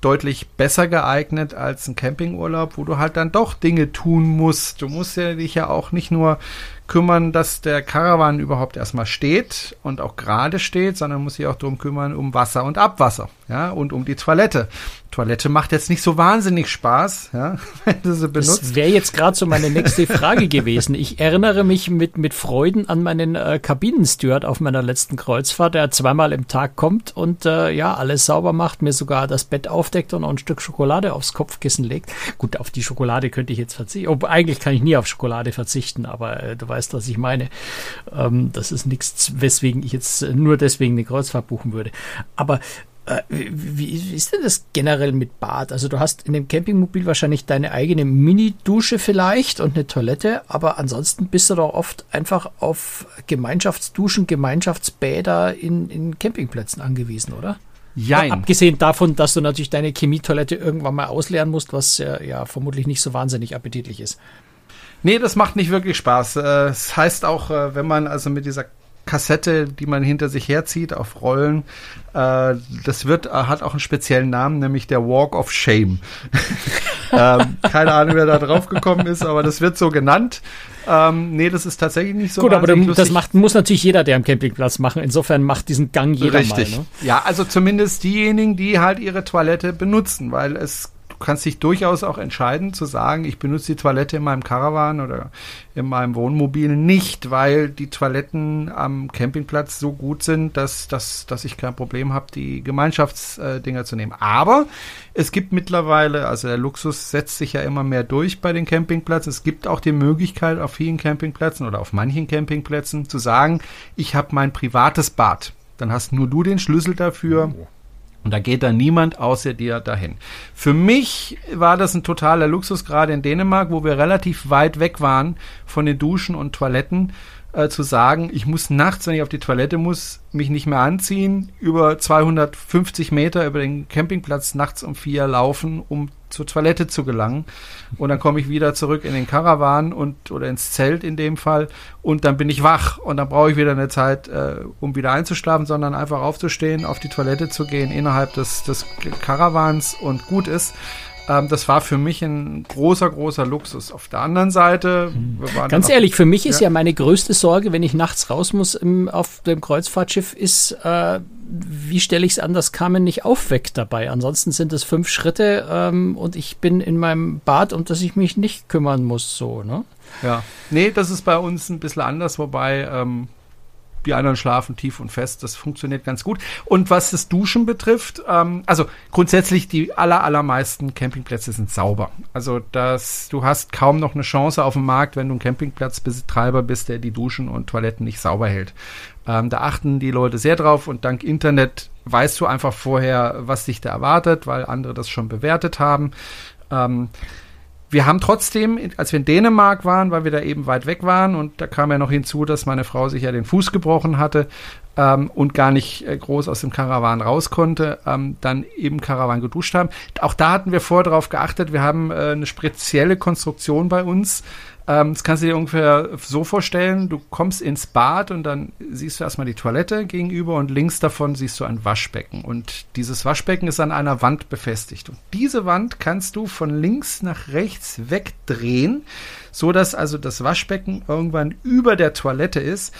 deutlich besser geeignet als ein Campingurlaub, wo du halt dann doch Dinge tun musst. Du musst ja dich ja auch nicht nur kümmern, dass der Karawan überhaupt erstmal steht und auch gerade steht, sondern muss sich auch darum kümmern, um Wasser und Abwasser, ja, und um die Toilette. Toilette macht jetzt nicht so wahnsinnig Spaß, ja, <laughs> wenn du sie benutzt. Das wäre jetzt gerade so meine nächste Frage gewesen. Ich erinnere mich mit, mit Freuden an meinen äh, Kabinensteward auf meiner letzten Kreuzfahrt, der zweimal im Tag kommt und äh, ja, alles sauber macht, mir sogar das Bett aufdeckt und noch ein Stück Schokolade aufs Kopfkissen legt. Gut, auf die Schokolade könnte ich jetzt verzichten. Oh, eigentlich kann ich nie auf Schokolade verzichten, aber äh, du weißt, was ich meine. Ähm, das ist nichts, weswegen ich jetzt nur deswegen eine Kreuzfahrt buchen würde. Aber wie, wie ist denn das generell mit Bad? Also du hast in dem Campingmobil wahrscheinlich deine eigene Mini-Dusche vielleicht und eine Toilette, aber ansonsten bist du doch oft einfach auf Gemeinschaftsduschen, Gemeinschaftsbäder in, in Campingplätzen angewiesen, oder? Jein. Abgesehen davon, dass du natürlich deine Chemietoilette irgendwann mal ausleeren musst, was ja, ja vermutlich nicht so wahnsinnig appetitlich ist. Nee, das macht nicht wirklich Spaß. Äh, es heißt auch, äh, wenn man also mit dieser Kassette, die man hinter sich herzieht auf Rollen. Äh, das wird, hat auch einen speziellen Namen, nämlich der Walk of Shame. <laughs> ähm, keine Ahnung, wer da drauf gekommen ist, aber das wird so genannt. Ähm, nee, das ist tatsächlich nicht so. Gut, aber das macht, muss natürlich jeder, der am Campingplatz machen. Insofern macht diesen Gang jeder Richtig. mal. Ne? Ja, also zumindest diejenigen, die halt ihre Toilette benutzen, weil es kannst dich durchaus auch entscheiden zu sagen, ich benutze die Toilette in meinem Caravan oder in meinem Wohnmobil nicht, weil die Toiletten am Campingplatz so gut sind, dass, dass, dass ich kein Problem habe, die Gemeinschaftsdinger zu nehmen. Aber es gibt mittlerweile, also der Luxus setzt sich ja immer mehr durch bei den Campingplätzen. Es gibt auch die Möglichkeit auf vielen Campingplätzen oder auf manchen Campingplätzen zu sagen, ich habe mein privates Bad. Dann hast nur du den Schlüssel dafür. Oh und da geht dann niemand außer dir dahin. Für mich war das ein totaler Luxus, gerade in Dänemark, wo wir relativ weit weg waren von den Duschen und Toiletten äh, zu sagen, ich muss nachts, wenn ich auf die Toilette muss, mich nicht mehr anziehen, über 250 Meter über den Campingplatz nachts um vier laufen, um zur Toilette zu gelangen. Und dann komme ich wieder zurück in den Karawan und oder ins Zelt in dem Fall und dann bin ich wach und dann brauche ich wieder eine Zeit, äh, um wieder einzuschlafen, sondern einfach aufzustehen, auf die Toilette zu gehen innerhalb des, des Karawans und gut ist. Ähm, das war für mich ein großer, großer Luxus. Auf der anderen Seite, ganz ehrlich, für mich ist ja. ja meine größte Sorge, wenn ich nachts raus muss im, auf dem Kreuzfahrtschiff, ist, äh, wie stelle ich es an, dass Carmen nicht aufweckt dabei? Ansonsten sind es fünf Schritte ähm, und ich bin in meinem Bad, um das ich mich nicht kümmern muss, so, ne? Ja. Nee, das ist bei uns ein bisschen anders, wobei ähm, die anderen schlafen tief und fest. Das funktioniert ganz gut. Und was das Duschen betrifft, ähm, also grundsätzlich die aller, allermeisten Campingplätze sind sauber. Also das, du hast kaum noch eine Chance auf dem Markt, wenn du ein Campingplatzbetreiber bist, der die Duschen und Toiletten nicht sauber hält. Ähm, da achten die Leute sehr drauf und dank Internet weißt du einfach vorher, was dich da erwartet, weil andere das schon bewertet haben. Ähm, wir haben trotzdem, als wir in Dänemark waren, weil wir da eben weit weg waren und da kam ja noch hinzu, dass meine Frau sich ja den Fuß gebrochen hatte ähm, und gar nicht äh, groß aus dem Karawan raus konnte, ähm, dann eben Karawan geduscht haben. Auch da hatten wir vorher darauf geachtet, wir haben äh, eine spezielle Konstruktion bei uns, ähm, das kannst du dir ungefähr so vorstellen, du kommst ins Bad und dann siehst du erstmal die Toilette gegenüber und links davon siehst du ein Waschbecken. Und dieses Waschbecken ist an einer Wand befestigt. Und diese Wand kannst du von links nach rechts wegdrehen, so dass also das Waschbecken irgendwann über der Toilette ist.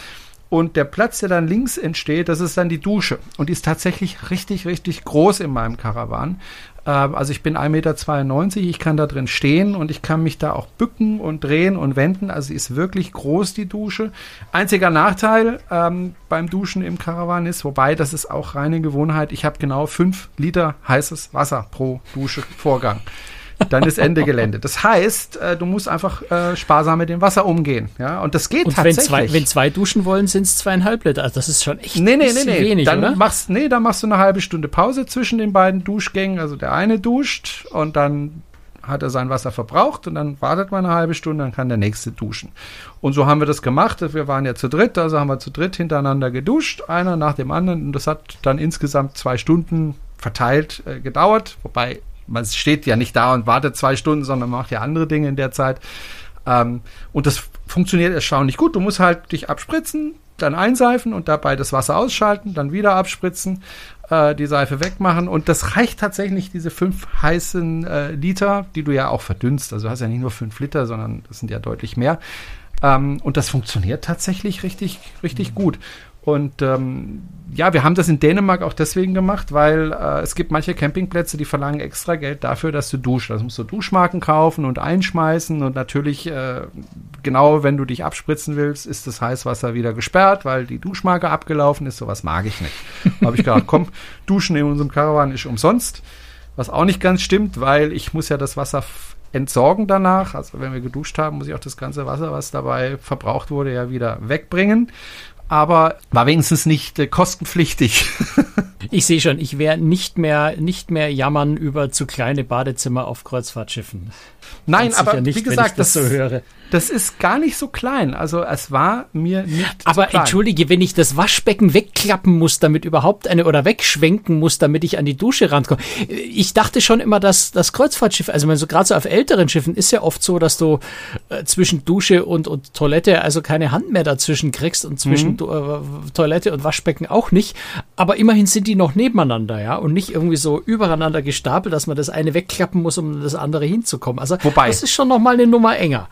Und der Platz, der dann links entsteht, das ist dann die Dusche. Und die ist tatsächlich richtig, richtig groß in meinem Karawan. Ähm, also ich bin 1,92 Meter, ich kann da drin stehen und ich kann mich da auch bücken und drehen und wenden. Also ist wirklich groß die Dusche. Einziger Nachteil ähm, beim Duschen im Karawan ist, wobei das ist auch reine Gewohnheit, ich habe genau 5 Liter heißes Wasser pro Dusche Vorgang dann ist Ende Gelände. Das heißt, äh, du musst einfach äh, sparsam mit dem Wasser umgehen. Ja, und das geht und tatsächlich. Wenn zwei, wenn zwei duschen wollen, sind es zweieinhalb Liter. Also das ist schon echt nee, nee, nee, nee. wenig, dann oder? Machst, nee, dann machst du eine halbe Stunde Pause zwischen den beiden Duschgängen. Also der eine duscht und dann hat er sein Wasser verbraucht und dann wartet man eine halbe Stunde, dann kann der nächste duschen. Und so haben wir das gemacht. Wir waren ja zu dritt, also haben wir zu dritt hintereinander geduscht, einer nach dem anderen. Und das hat dann insgesamt zwei Stunden verteilt äh, gedauert, wobei man steht ja nicht da und wartet zwei Stunden, sondern macht ja andere Dinge in der Zeit. Ähm, und das funktioniert erstaunlich gut. Du musst halt dich abspritzen, dann einseifen und dabei das Wasser ausschalten, dann wieder abspritzen, äh, die Seife wegmachen. Und das reicht tatsächlich, diese fünf heißen äh, Liter, die du ja auch verdünnst. Also du hast ja nicht nur fünf Liter, sondern das sind ja deutlich mehr. Ähm, und das funktioniert tatsächlich richtig, richtig gut. Und ähm, ja, wir haben das in Dänemark auch deswegen gemacht, weil äh, es gibt manche Campingplätze, die verlangen extra Geld dafür, dass du duschst. Also musst du Duschmarken kaufen und einschmeißen und natürlich, äh, genau wenn du dich abspritzen willst, ist das Heißwasser wieder gesperrt, weil die Duschmarke abgelaufen ist. Sowas mag ich nicht. <laughs> habe ich gedacht, komm, duschen in unserem Caravan ist umsonst. Was auch nicht ganz stimmt, weil ich muss ja das Wasser entsorgen danach. Also wenn wir geduscht haben, muss ich auch das ganze Wasser, was dabei verbraucht wurde, ja wieder wegbringen aber war wenigstens nicht äh, kostenpflichtig. <laughs> ich sehe schon, ich wäre nicht mehr, nicht mehr jammern über zu kleine Badezimmer auf Kreuzfahrtschiffen. Nein, aber nicht, wie gesagt, das, das so höre. Das ist gar nicht so klein. Also es war mir nicht. Aber entschuldige, wenn ich das Waschbecken wegklappen muss, damit überhaupt eine oder wegschwenken muss, damit ich an die Dusche rankomme. Ich dachte schon immer, dass das Kreuzfahrtschiff, also so gerade so auf älteren Schiffen ist ja oft so, dass du äh, zwischen Dusche und, und Toilette also keine Hand mehr dazwischen kriegst und zwischen mhm. äh, Toilette und Waschbecken auch nicht. Aber immerhin sind die noch nebeneinander, ja, und nicht irgendwie so übereinander gestapelt, dass man das eine wegklappen muss, um das andere hinzukommen. Also Wobei, das ist schon noch mal eine Nummer enger.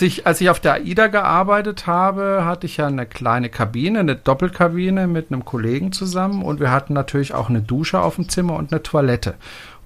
Als ich, als ich auf der AIDA gearbeitet habe, hatte ich ja eine kleine Kabine, eine Doppelkabine mit einem Kollegen zusammen und wir hatten natürlich auch eine Dusche auf dem Zimmer und eine Toilette.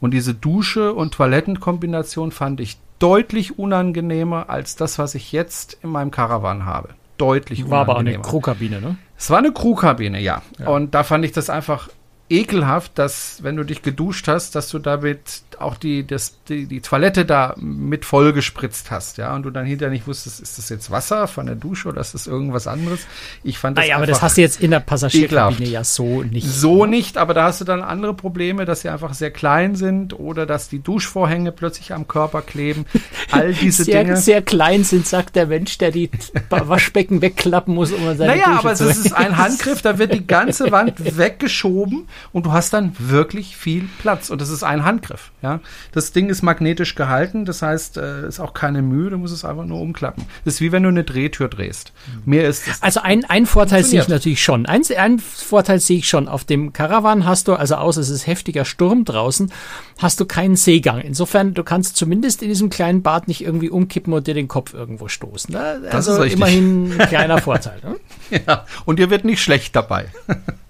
Und diese Dusche- und Toilettenkombination fand ich deutlich unangenehmer als das, was ich jetzt in meinem Caravan habe. Deutlich War unangenehmer. War aber eine Crewkabine, ne? Es war eine Crewkabine, ja. ja. Und da fand ich das einfach ekelhaft, dass wenn du dich geduscht hast, dass du damit auch die, das, die, die Toilette da mit voll gespritzt hast, ja, und du dann hinterher nicht wusstest, ist das jetzt Wasser von der Dusche oder ist das irgendwas anderes? Ich fand das. Ah, ja, aber das hast du jetzt in der Passagierkabine ja so nicht. So nicht, aber da hast du dann andere Probleme, dass sie einfach sehr klein sind oder dass die Duschvorhänge plötzlich am Körper kleben. All <laughs> diese sehr, Dinge. Sehr klein sind, sagt der Mensch, der die <laughs> Waschbecken wegklappen muss, um seine Naja, Dusche aber es ist ein Handgriff, da wird die ganze Wand <laughs> weggeschoben und du hast dann wirklich viel Platz und das ist ein Handgriff. Ja, das Ding ist magnetisch gehalten, das heißt, äh, ist auch keine Mühe, du musst es einfach nur umklappen. Das ist wie wenn du eine Drehtür drehst. Mehr ist es. Also ein, ein Vorteil sehe ich natürlich schon. Ein, ein Vorteil sehe ich schon. Auf dem Caravan hast du, also außer es ist heftiger Sturm draußen, hast du keinen Seegang. Insofern, du kannst zumindest in diesem kleinen Bad nicht irgendwie umkippen und dir den Kopf irgendwo stoßen. Ne? Also immerhin ein kleiner Vorteil. Ne? <laughs> Ja, und dir wird nicht schlecht dabei. <laughs>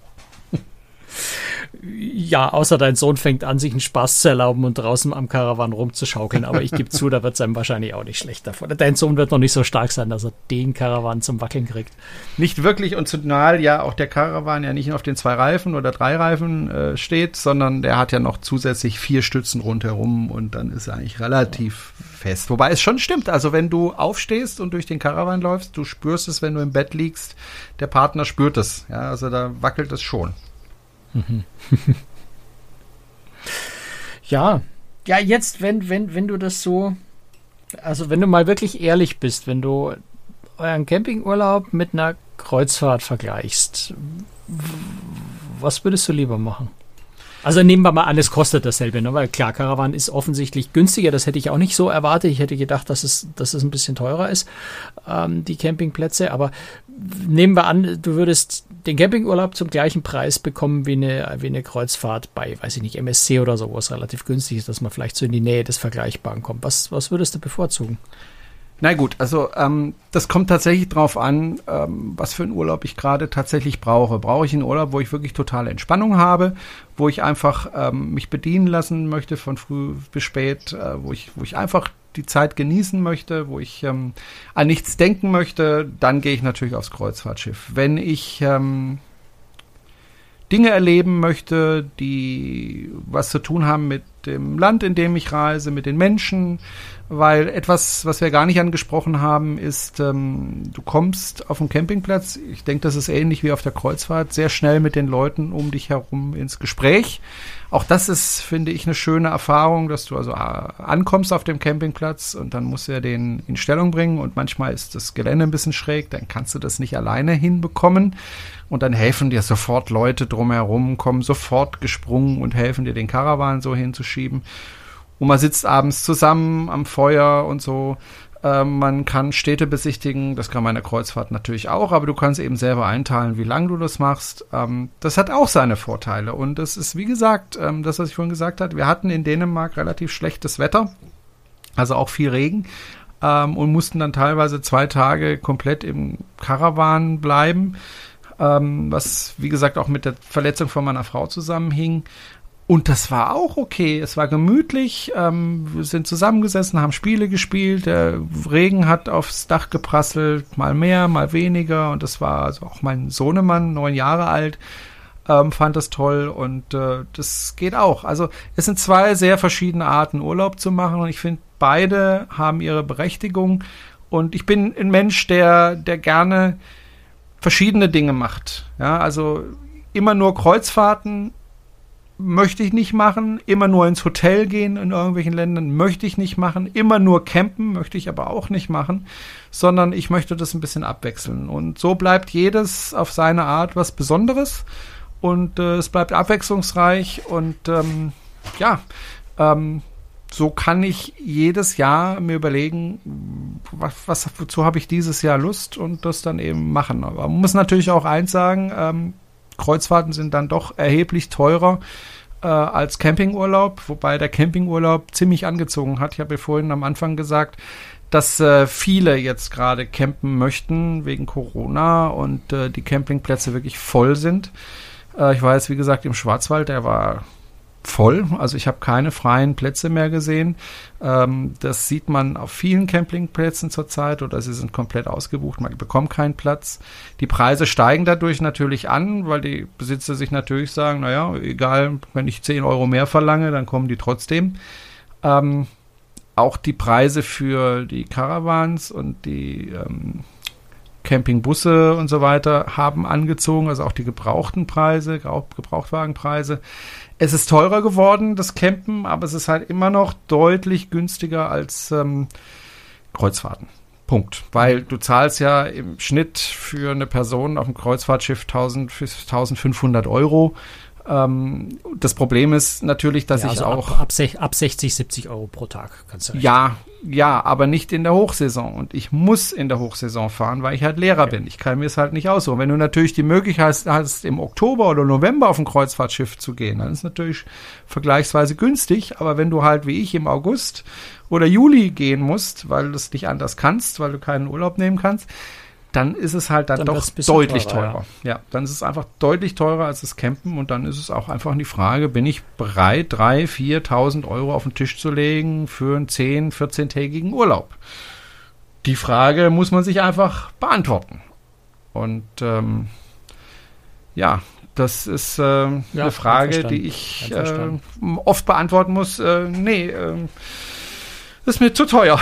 ja, außer dein Sohn fängt an, sich einen Spaß zu erlauben und draußen am Karawan rumzuschaukeln. Aber ich gebe <laughs> zu, da wird es einem wahrscheinlich auch nicht schlecht davon. Dein Sohn wird noch nicht so stark sein, dass er den Karawan zum Wackeln kriegt. Nicht wirklich und zumal ja auch der Karawan ja nicht auf den zwei Reifen oder drei Reifen äh, steht, sondern der hat ja noch zusätzlich vier Stützen rundherum und dann ist er eigentlich relativ ja. fest. Wobei es schon stimmt, also wenn du aufstehst und durch den Karawan läufst, du spürst es, wenn du im Bett liegst, der Partner spürt es. Ja, also da wackelt es schon. <laughs> ja, ja, jetzt, wenn, wenn, wenn du das so, also wenn du mal wirklich ehrlich bist, wenn du euren Campingurlaub mit einer Kreuzfahrt vergleichst, was würdest du lieber machen? Also nehmen wir mal an, es kostet dasselbe, ne? weil klar, Caravan ist offensichtlich günstiger. Das hätte ich auch nicht so erwartet. Ich hätte gedacht, dass es, dass es ein bisschen teurer ist, ähm, die Campingplätze. Aber nehmen wir an, du würdest den Campingurlaub zum gleichen Preis bekommen wie eine, wie eine Kreuzfahrt bei, weiß ich nicht, MSC oder so, wo es relativ günstig ist, dass man vielleicht so in die Nähe des Vergleichbaren kommt. Was, was würdest du bevorzugen? Na gut, also ähm, das kommt tatsächlich drauf an, ähm, was für einen Urlaub ich gerade tatsächlich brauche. Brauche ich einen Urlaub, wo ich wirklich totale Entspannung habe, wo ich einfach ähm, mich bedienen lassen möchte von früh bis spät, äh, wo ich, wo ich einfach die Zeit genießen möchte, wo ich ähm, an nichts denken möchte, dann gehe ich natürlich aufs Kreuzfahrtschiff. Wenn ich ähm, Dinge erleben möchte, die was zu tun haben mit dem Land, in dem ich reise, mit den Menschen, weil etwas, was wir gar nicht angesprochen haben, ist, ähm, du kommst auf den Campingplatz, ich denke, das ist ähnlich wie auf der Kreuzfahrt, sehr schnell mit den Leuten um dich herum ins Gespräch. Auch das ist, finde ich, eine schöne Erfahrung, dass du also äh, ankommst auf dem Campingplatz und dann musst du ja den in Stellung bringen. Und manchmal ist das Gelände ein bisschen schräg, dann kannst du das nicht alleine hinbekommen. Und dann helfen dir sofort Leute drumherum, kommen sofort gesprungen und helfen dir den Karawan so hinzuschieben und man sitzt abends zusammen am Feuer und so. Ähm, man kann Städte besichtigen, das kann man in der Kreuzfahrt natürlich auch, aber du kannst eben selber einteilen, wie lange du das machst. Ähm, das hat auch seine Vorteile. Und das ist, wie gesagt, ähm, das, was ich vorhin gesagt habe, wir hatten in Dänemark relativ schlechtes Wetter, also auch viel Regen, und mussten dann teilweise zwei Tage komplett im Karawan bleiben, was, wie gesagt, auch mit der Verletzung von meiner Frau zusammenhing. Und das war auch okay. Es war gemütlich. Ähm, wir sind zusammengesessen, haben Spiele gespielt. Der Regen hat aufs Dach geprasselt, mal mehr, mal weniger. Und das war also auch mein Sohnemann, neun Jahre alt, ähm, fand das toll. Und äh, das geht auch. Also es sind zwei sehr verschiedene Arten, Urlaub zu machen. Und ich finde, beide haben ihre Berechtigung. Und ich bin ein Mensch, der, der gerne verschiedene Dinge macht. Ja, also immer nur Kreuzfahrten möchte ich nicht machen. Immer nur ins Hotel gehen in irgendwelchen Ländern möchte ich nicht machen. Immer nur campen möchte ich aber auch nicht machen, sondern ich möchte das ein bisschen abwechseln. Und so bleibt jedes auf seine Art was Besonderes und äh, es bleibt abwechslungsreich und ähm, ja, ähm, so kann ich jedes Jahr mir überlegen, was, was wozu habe ich dieses Jahr Lust und das dann eben machen. Aber man muss natürlich auch eins sagen, ähm, Kreuzfahrten sind dann doch erheblich teurer äh, als Campingurlaub, wobei der Campingurlaub ziemlich angezogen hat. Ich habe ja vorhin am Anfang gesagt, dass äh, viele jetzt gerade campen möchten wegen Corona und äh, die Campingplätze wirklich voll sind. Äh, ich jetzt, wie gesagt, im Schwarzwald, der war voll. Also ich habe keine freien Plätze mehr gesehen. Ähm, das sieht man auf vielen Campingplätzen zurzeit oder sie sind komplett ausgebucht. Man bekommt keinen Platz. Die Preise steigen dadurch natürlich an, weil die Besitzer sich natürlich sagen, naja, egal, wenn ich 10 Euro mehr verlange, dann kommen die trotzdem. Ähm, auch die Preise für die Caravans und die ähm, Campingbusse und so weiter haben angezogen, also auch die gebrauchten Preise, Gebrauchtwagenpreise. Es ist teurer geworden, das Campen, aber es ist halt immer noch deutlich günstiger als ähm, Kreuzfahrten. Punkt. Weil du zahlst ja im Schnitt für eine Person auf dem Kreuzfahrtschiff 1000, 1500 Euro ähm, das Problem ist natürlich, dass ja, ich also auch. Ab, ab, ab 60, 70 Euro pro Tag kannst du. Ja, ja, aber nicht in der Hochsaison. Und ich muss in der Hochsaison fahren, weil ich halt Lehrer okay. bin. Ich kann mir es halt nicht aussuchen. Wenn du natürlich die Möglichkeit hast, im Oktober oder November auf ein Kreuzfahrtschiff zu gehen, dann ist es natürlich vergleichsweise günstig. Aber wenn du halt wie ich im August oder Juli gehen musst, weil du es nicht anders kannst, weil du keinen Urlaub nehmen kannst, dann ist es halt dann, dann doch deutlich teurer. teurer. Ja. ja. dann ist es einfach deutlich teurer als das Campen und dann ist es auch einfach die Frage, bin ich bereit, 3.000, 4.000 Euro auf den Tisch zu legen für einen 10-, 14-tägigen Urlaub? Die Frage muss man sich einfach beantworten. Und ähm, ja, das ist äh, ja, eine Frage, die ich äh, oft beantworten muss. Äh, nee, äh, das ist mir zu teuer.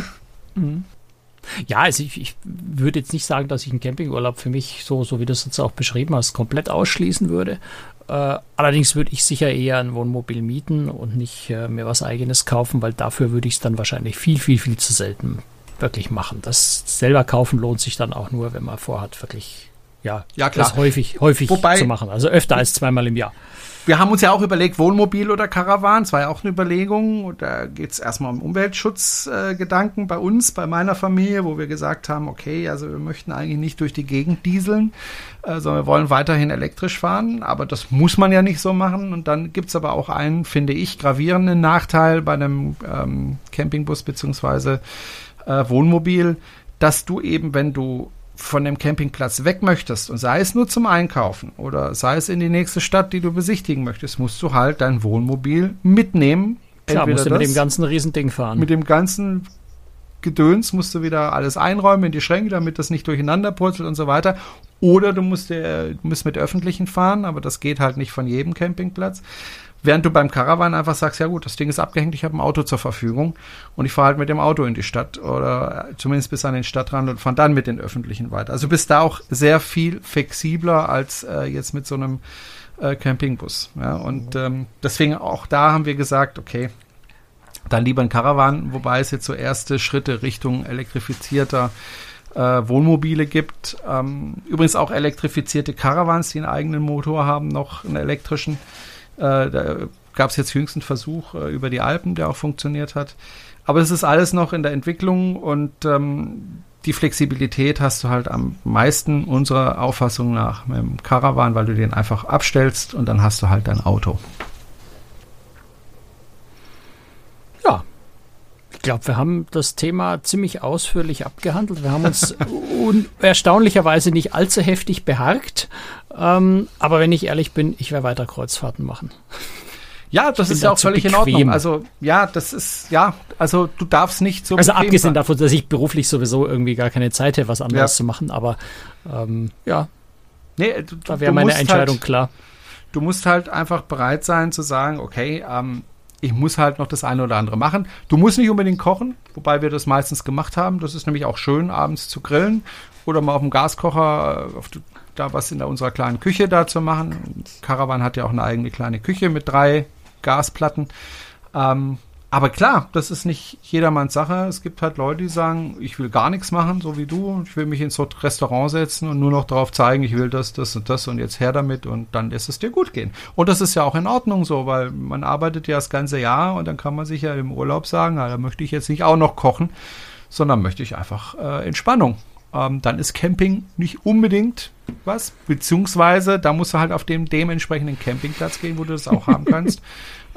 <laughs> mhm. Ja, also ich, ich würde jetzt nicht sagen, dass ich einen Campingurlaub für mich, so, so wie du es jetzt auch beschrieben hast, komplett ausschließen würde. Äh, allerdings würde ich sicher eher ein Wohnmobil mieten und nicht äh, mir was eigenes kaufen, weil dafür würde ich es dann wahrscheinlich viel, viel, viel zu selten wirklich machen. Das selber kaufen lohnt sich dann auch nur, wenn man vorhat, wirklich ja, ja klar. das häufig, häufig Wobei, zu machen. Also öfter als zweimal im Jahr wir haben uns ja auch überlegt, Wohnmobil oder Karawan. Das war ja auch eine Überlegung. Da geht es erstmal um Umweltschutzgedanken äh, bei uns, bei meiner Familie, wo wir gesagt haben, okay, also wir möchten eigentlich nicht durch die Gegend dieseln, äh, sondern wir wollen weiterhin elektrisch fahren. Aber das muss man ja nicht so machen. Und dann gibt es aber auch einen, finde ich, gravierenden Nachteil bei einem ähm, Campingbus beziehungsweise äh, Wohnmobil, dass du eben, wenn du von dem Campingplatz weg möchtest und sei es nur zum Einkaufen oder sei es in die nächste Stadt, die du besichtigen möchtest, musst du halt dein Wohnmobil mitnehmen. Klar, musst du mit dem ganzen Riesending fahren. Mit dem ganzen Gedöns musst du wieder alles einräumen in die Schränke, damit das nicht durcheinander purzelt und so weiter. Oder du musst, der, musst mit öffentlichen fahren, aber das geht halt nicht von jedem Campingplatz. Während du beim Caravan einfach sagst, ja gut, das Ding ist abgehängt, ich habe ein Auto zur Verfügung und ich fahre halt mit dem Auto in die Stadt oder zumindest bis an den Stadtrand und fahre dann mit den Öffentlichen weiter. Also du bist da auch sehr viel flexibler als äh, jetzt mit so einem äh, Campingbus. Ja? Und ähm, deswegen auch da haben wir gesagt, okay, dann lieber ein Caravan, wobei es jetzt so erste Schritte Richtung elektrifizierter äh, Wohnmobile gibt. Ähm, übrigens auch elektrifizierte Caravans, die einen eigenen Motor haben, noch einen elektrischen. Äh, gab es jetzt jüngsten Versuch äh, über die Alpen, der auch funktioniert hat. Aber es ist alles noch in der Entwicklung und ähm, die Flexibilität hast du halt am meisten unserer Auffassung nach mit dem Caravan, weil du den einfach abstellst und dann hast du halt dein Auto. Ja, ich glaube, wir haben das Thema ziemlich ausführlich abgehandelt. Wir haben uns <laughs> erstaunlicherweise nicht allzu heftig beharkt. Ähm, aber wenn ich ehrlich bin, ich werde weiter Kreuzfahrten machen. Ja, das ist ja auch völlig bequem. in Ordnung. Also, ja, das ist, ja, also du darfst nicht so. Also abgesehen sein. davon, dass ich beruflich sowieso irgendwie gar keine Zeit hätte, was anderes ja. zu machen, aber ähm, ja. Nee, du, da wäre meine Entscheidung halt, klar. Du musst halt einfach bereit sein zu sagen, okay, ähm, ich muss halt noch das eine oder andere machen. Du musst nicht unbedingt kochen, wobei wir das meistens gemacht haben. Das ist nämlich auch schön, abends zu grillen oder mal auf dem Gaskocher auf da was in unserer kleinen Küche da zu machen. Caravan hat ja auch eine eigene kleine Küche mit drei Gasplatten. Ähm, aber klar, das ist nicht jedermanns Sache. Es gibt halt Leute, die sagen, ich will gar nichts machen, so wie du. Ich will mich ins Restaurant setzen und nur noch darauf zeigen, ich will das, das und das und jetzt her damit und dann lässt es dir gut gehen. Und das ist ja auch in Ordnung so, weil man arbeitet ja das ganze Jahr und dann kann man sich ja im Urlaub sagen, na, da möchte ich jetzt nicht auch noch kochen, sondern möchte ich einfach äh, Entspannung. Ähm, dann ist Camping nicht unbedingt was, beziehungsweise da musst du halt auf dem dementsprechenden Campingplatz gehen, wo du das auch haben <laughs> kannst.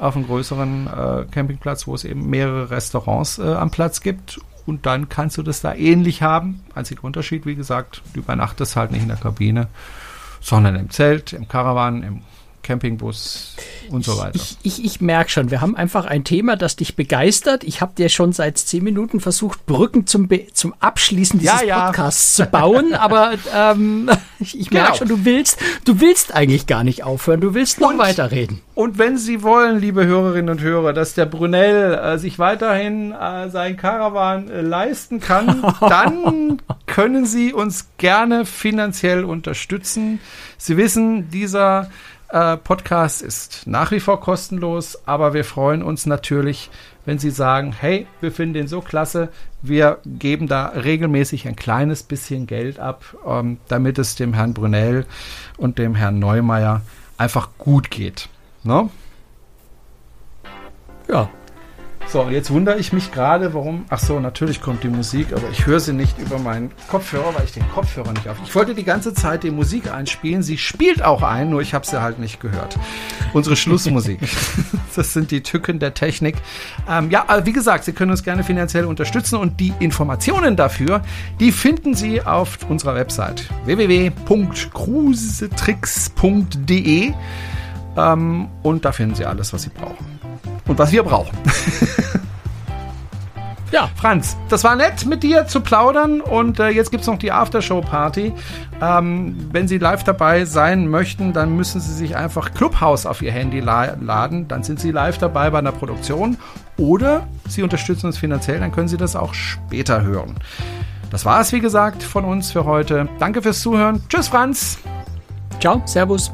Auf einem größeren äh, Campingplatz, wo es eben mehrere Restaurants äh, am Platz gibt. Und dann kannst du das da ähnlich haben. Einziger Unterschied, wie gesagt, du übernachtest halt nicht in der Kabine, sondern im Zelt, im Caravan, im Campingbus und so weiter. Ich, ich, ich merke schon, wir haben einfach ein Thema, das dich begeistert. Ich habe dir schon seit zehn Minuten versucht, Brücken zum, Be zum Abschließen dieses ja, ja. Podcasts zu bauen, <laughs> aber ähm, ich, ich merke genau. schon, du willst, du willst eigentlich gar nicht aufhören, du willst noch und, weiterreden. Und wenn Sie wollen, liebe Hörerinnen und Hörer, dass der Brunel äh, sich weiterhin äh, sein Caravan äh, leisten kann, <laughs> dann können Sie uns gerne finanziell unterstützen. Sie wissen, dieser äh, Podcast ist nach wie vor kostenlos, aber wir freuen uns natürlich, wenn Sie sagen, hey, wir finden den so klasse, wir geben da regelmäßig ein kleines bisschen Geld ab, ähm, damit es dem Herrn Brunel und dem Herrn Neumeier einfach gut geht. Ne? Ja, so, jetzt wundere ich mich gerade, warum. Ach so, natürlich kommt die Musik, aber ich höre sie nicht über meinen Kopfhörer, weil ich den Kopfhörer nicht auf. Ich wollte die ganze Zeit die Musik einspielen. Sie spielt auch ein, nur ich habe sie halt nicht gehört. Unsere Schlussmusik. <laughs> das sind die Tücken der Technik. Ähm, ja, aber wie gesagt, Sie können uns gerne finanziell unterstützen und die Informationen dafür, die finden Sie auf unserer Website www.cruisetricks.de ähm, und da finden Sie alles, was Sie brauchen und was wir brauchen. <laughs> ja, Franz, das war nett mit dir zu plaudern und äh, jetzt gibt es noch die Aftershow-Party. Ähm, wenn Sie live dabei sein möchten, dann müssen Sie sich einfach Clubhouse auf Ihr Handy la laden. Dann sind Sie live dabei bei einer Produktion oder Sie unterstützen uns finanziell, dann können Sie das auch später hören. Das war es, wie gesagt, von uns für heute. Danke fürs Zuhören. Tschüss, Franz. Ciao, Servus.